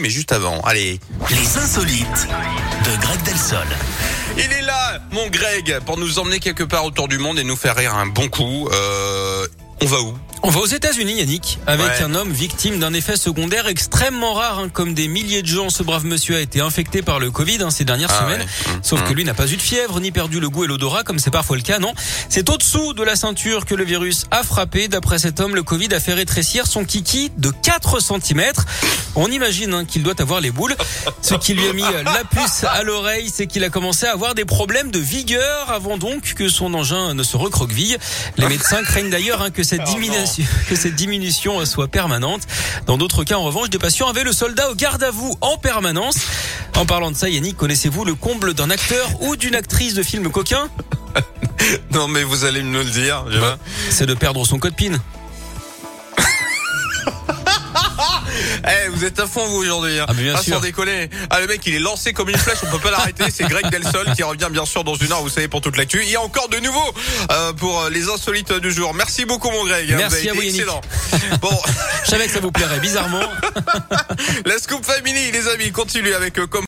mais juste avant. Allez. Les insolites de Greg Delsol. Il est là, mon Greg, pour nous emmener quelque part autour du monde et nous faire rire un bon coup. Euh, on va où? On va aux États-Unis, Yannick, avec Ouais. un homme victime d'un effet secondaire extrêmement rare. hein. Comme des milliers de gens, ce brave monsieur a été infecté par le Covid hein, ces dernières Ah semaines. ouais. Mmh. Sauf Mmh. que lui n'a pas eu de fièvre, ni perdu le goût et l'odorat, comme c'est parfois le cas, non? C'est au-dessous de la ceinture que le virus a frappé. D'après cet homme, le Covid a fait rétrécir son kiki de 4 cm. On imagine hein, qu'il doit avoir les boules. Ce qui lui a mis euh, la puce à l'oreille, c'est qu'il a commencé à avoir des problèmes de vigueur avant donc que son engin ne se recroqueville. Les médecins craignent d'ailleurs hein, que cette Oh diminution, que cette diminution euh, soit permanente. Dans d'autres cas, en revanche, des patients avaient le soldat au garde à vous en permanence. En parlant de ça, Yannick, connaissez-vous le comble d'un acteur ou d'une actrice de film coquin? Non, mais vous allez me le dire. vois. C'est de perdre son code PIN. Eh, vous êtes à fond vous aujourd'hui. Hein. Ah, mais bien sûr. sans décoller. Ah, le mec, il est lancé comme une flèche. On peut pas l'arrêter. C'est Greg Delsol qui revient bien sûr dans une heure. Vous savez pour toute l'actu. Il y a encore de nouveau euh, pour euh, les insolites du jour. Merci beaucoup, mon Greg. Merci vous avez à vous, excellent. Bon, Je savais que ça vous plairait bizarrement. la scoop family, les amis, continue avec euh, comme